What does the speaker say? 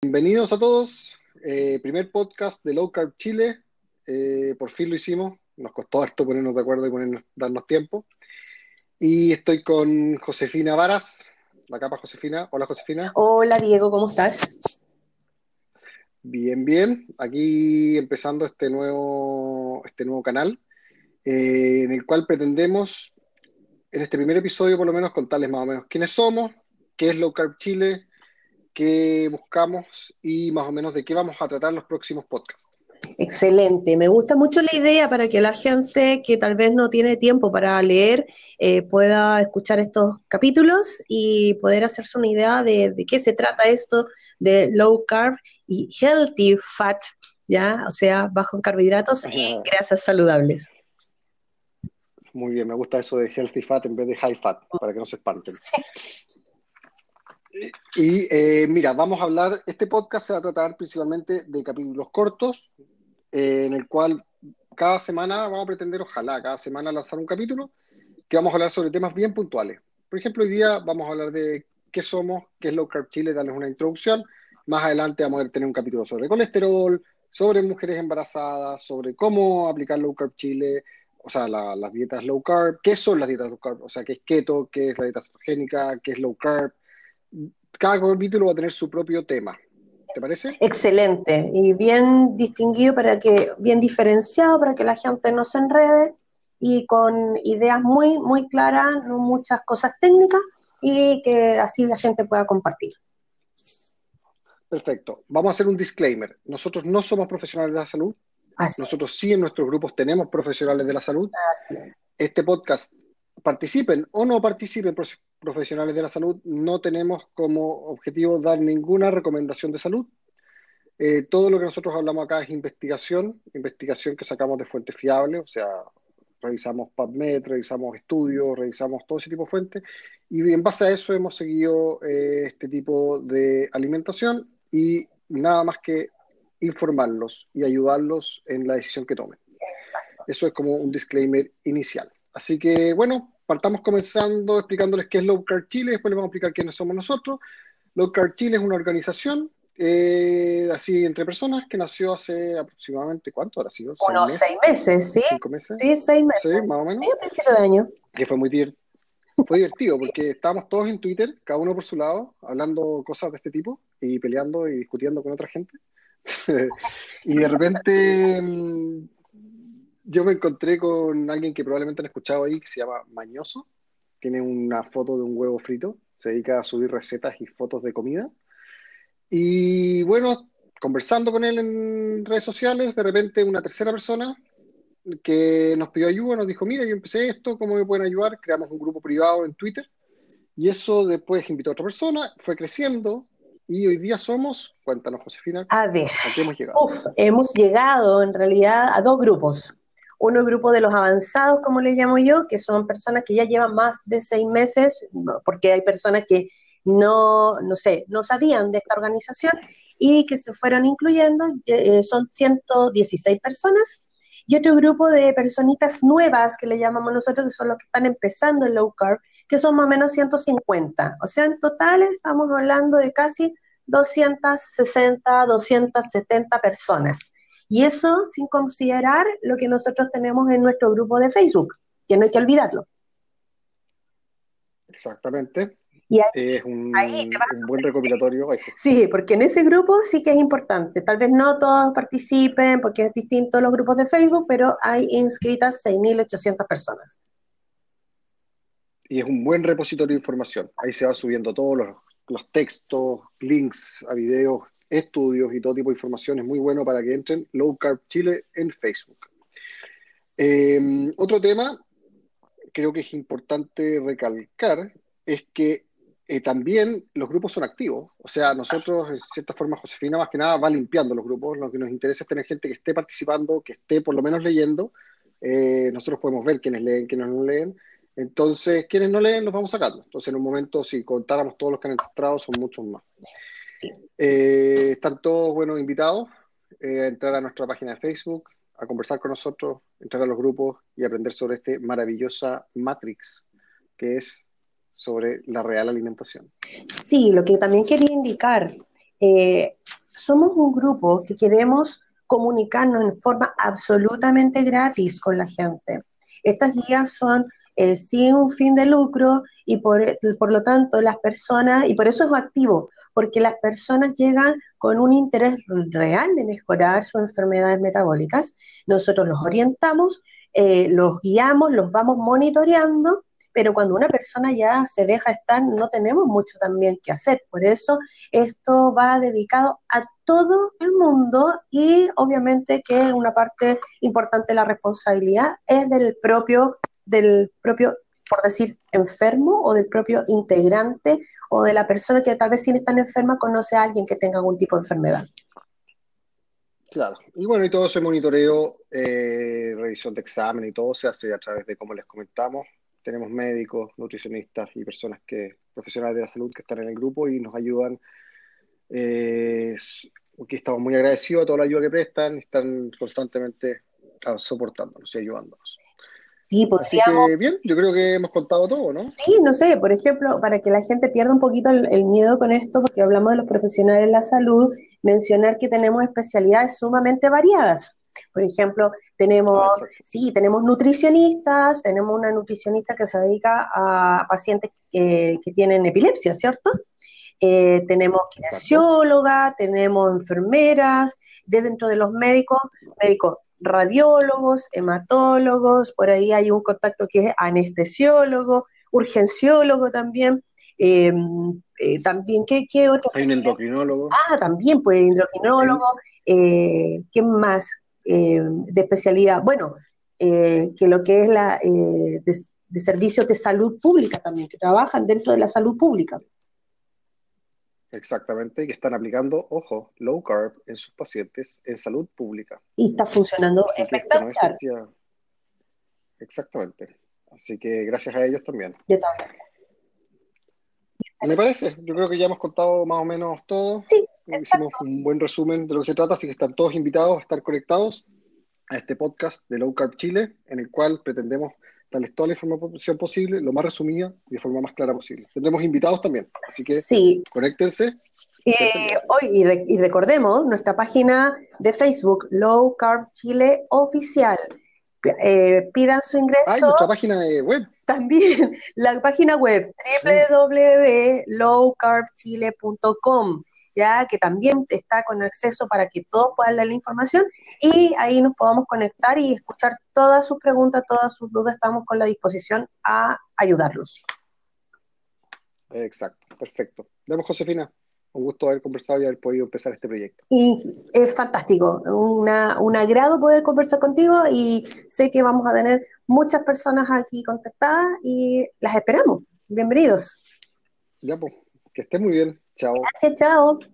Bienvenidos a todos. Eh, primer podcast de Low Carb Chile. Eh, por fin lo hicimos. Nos costó harto ponernos de acuerdo y ponernos, darnos tiempo. Y estoy con Josefina Varas, la capa Josefina. Hola Josefina. Hola Diego, ¿cómo estás? Bien, bien. Aquí empezando este nuevo, este nuevo canal, eh, en el cual pretendemos, en este primer episodio por lo menos, contarles más o menos quiénes somos, qué es Low Carb Chile, qué buscamos y más o menos de qué vamos a tratar los próximos podcasts. Excelente, me gusta mucho la idea para que la gente que tal vez no tiene tiempo para leer eh, pueda escuchar estos capítulos y poder hacerse una idea de, qué se trata esto de low carb y healthy fat, ¿ya? O sea, bajo en carbohidratos y grasas saludables. Muy bien, me gusta eso de healthy fat en vez de high fat, para que no se espanten. Sí. Y eh, mira, vamos a hablar, este podcast se va a tratar principalmente de capítulos cortos, eh, en el cual cada semana vamos a pretender, ojalá, cada semana lanzar un capítulo que vamos a hablar sobre temas bien puntuales. Por ejemplo, hoy día vamos a hablar de qué somos, qué es Low Carb Chile, darles una introducción. Más adelante vamos a tener un capítulo sobre colesterol, sobre mujeres embarazadas, sobre cómo aplicar Low Carb Chile, o sea, las dietas low carb, qué son las dietas low carb, o sea, qué es keto, qué es la dieta cetogénica, qué es low carb, cada capítulo va a tener su propio tema. ¿Te parece? Excelente y bien distinguido para que, bien diferenciado para que la gente no se enrede y con ideas muy, muy claras, no muchas cosas técnicas y que así la gente pueda compartir. Perfecto. Vamos a hacer un disclaimer. Nosotros no somos profesionales de la salud. Nosotros sí en nuestros grupos tenemos profesionales de la salud. Este podcast participen o no participen profesionales de la salud, no tenemos como objetivo dar ninguna recomendación de salud. Eh, todo lo que nosotros hablamos acá es investigación, investigación que sacamos de fuentes fiables, o sea, revisamos PubMed, revisamos estudios, revisamos todo ese tipo de fuentes, y en base a eso hemos seguido eh, este tipo de alimentación y nada más que informarlos y ayudarlos en la decisión que tomen. Eso es como un disclaimer inicial. Así que, bueno, partamos comenzando explicándoles qué es Low Carb Chile, después les vamos a explicar quiénes somos nosotros. Low Carb Chile es una organización, eh, así entre personas, que nació hace aproximadamente, ¿cuánto ha sido? Unos seis meses, ¿sí? ¿Cinco meses? Sí, seis meses. Sí, más o menos. Sí, a principio de año. Que fue muy divertido. Fue divertido porque estábamos todos en Twitter, cada uno por su lado, hablando cosas de este tipo y peleando y discutiendo con otra gente. y de repente mm, yo me encontré con alguien que probablemente han escuchado ahí, que se llama Mañoso. Tiene una foto de un huevo frito. Se dedica a subir recetas y fotos de comida. Y bueno, conversando con él en redes sociales, de repente una tercera persona que nos pidió ayuda nos dijo, mira, yo empecé esto, ¿cómo me pueden ayudar? Creamos un grupo privado en Twitter. Y eso después invitó a otra persona, fue creciendo, y hoy día somos, cuéntanos Josefina, a ver, ¿a qué hemos llegado? Uf, hemos llegado en realidad a dos grupos. Uno, grupo de los avanzados, como le llamo yo, que son personas que ya llevan más de seis meses, porque hay personas que no, no sé, no sabían de esta organización y que se fueron incluyendo, eh, son 116 personas, y otro grupo de personitas nuevas que le llamamos nosotros, que son los que están empezando en low carb, que son más o menos 150. O sea, en total estamos hablando de casi 260, 270 personas. Y eso sin considerar lo que nosotros tenemos en nuestro grupo de Facebook, que no hay que olvidarlo. Exactamente. es un, buen recopilatorio. Sí, porque en ese grupo sí que es importante. Tal vez no todos participen porque es distinto los grupos de Facebook, pero hay inscritas 6.800 personas. Y es un buen repositorio de información. Ahí se va subiendo todos los, los textos, links a videos, estudios y todo tipo de información es muy bueno para que entren Low Carb Chile en Facebook. Em, otro tema, creo que es importante recalcar, es que eh, también los grupos son activos. O sea, nosotros, en cierta forma, Josefina más que nada va limpiando los grupos. Lo que nos interesa es tener gente que esté participando, que esté por lo menos leyendo. Eh, nosotros podemos ver quiénes leen, quiénes no leen. Entonces, quienes no leen, los vamos sacando. Entonces, en un momento, si contáramos todos los que han entrado, son muchos más. Eh, están todos buenos invitados eh, a entrar a nuestra página de Facebook, a conversar con nosotros, entrar a los grupos y aprender sobre esta maravillosa Matrix, que es sobre la real alimentación. Sí, lo que también quería indicar, eh, somos un grupo que queremos comunicarnos en forma absolutamente gratis con la gente. Estas guías son sin un fin de lucro y por, por lo tanto las personas, y por eso es activo, porque las personas llegan con un interés real de mejorar sus enfermedades metabólicas. Nosotros los orientamos, eh, los guiamos, los vamos monitoreando, pero cuando una persona ya se deja estar, no tenemos mucho también que hacer. Por eso esto va dedicado a todo el mundo y obviamente que una parte importante de la responsabilidad es del propio, del propio por decir, enfermo o del propio integrante o de la persona que tal vez sin estar enferma conoce a alguien que tenga algún tipo de enfermedad. Claro, y bueno, y todo ese monitoreo, eh, revisión de examen y todo se hace a través de, como les comentamos, tenemos médicos, nutricionistas y personas que, profesionales de la salud que están en el grupo y nos ayudan. Eh, aquí estamos muy agradecidos a toda la ayuda que prestan, están constantemente ah, soportándonos y ayudándonos. Sí, podríamos. bien, yo creo que hemos contado todo, ¿no? Sí, no sé, por ejemplo, para que la gente pierda un poquito el, miedo con esto, porque hablamos de los profesionales de la salud, mencionar que tenemos especialidades sumamente variadas. Por ejemplo, tenemos, sí, tenemos nutricionistas, tenemos una nutricionista que se dedica a pacientes que, tienen epilepsia, ¿cierto? Eh, tenemos kinesióloga, tenemos enfermeras, de dentro de los médicos, médicos radiólogos, hematólogos, por ahí hay un contacto que es anestesiólogo, urgenciólogo también. Em, eh, también, ¿qué, qué otro? Hay un endocrinólogo. Ah, también, pues, endocrinólogo. Eh, ¿Qué más em, de especialidad? Bueno, eh, que lo que es la de, de servicios de salud pública también, que trabajan dentro de la salud pública. Exactamente, que están aplicando, ojo, low carb en sus pacientes en salud pública. Y está funcionando espectacular. Exactamente. Así que gracias a ellos también. Yo también. Me parece, yo creo que ya hemos contado más o menos todo. Sí, Hicimos un buen resumen de lo que se trata, así que están todos invitados a estar conectados a este podcast de Low Carb Chile, en el cual pretendemos darles toda la información posible, lo más resumida y de forma más clara posible. Tendremos invitados también, así que sí. conéctense. hoy, y, recordemos nuestra página de Facebook, Low Carb Chile Oficial. Eh, pidan su ingreso. Ah, nuestra página de web. También, la página web www.lowcarbchile.com ya que también está con acceso para que todos puedan leer la información y ahí nos podamos conectar y escuchar todas sus preguntas, todas sus dudas. Estamos con la disposición a ayudarlos. Exacto, perfecto. Vemos, Josefina. Un gusto haber conversado y haber podido empezar este proyecto. Y es fantástico, una, un agrado poder conversar contigo y sé que vamos a tener muchas personas aquí contactadas y las esperamos. Bienvenidos. Ya, pues, que esté muy bien. Chao. Gracias, chao.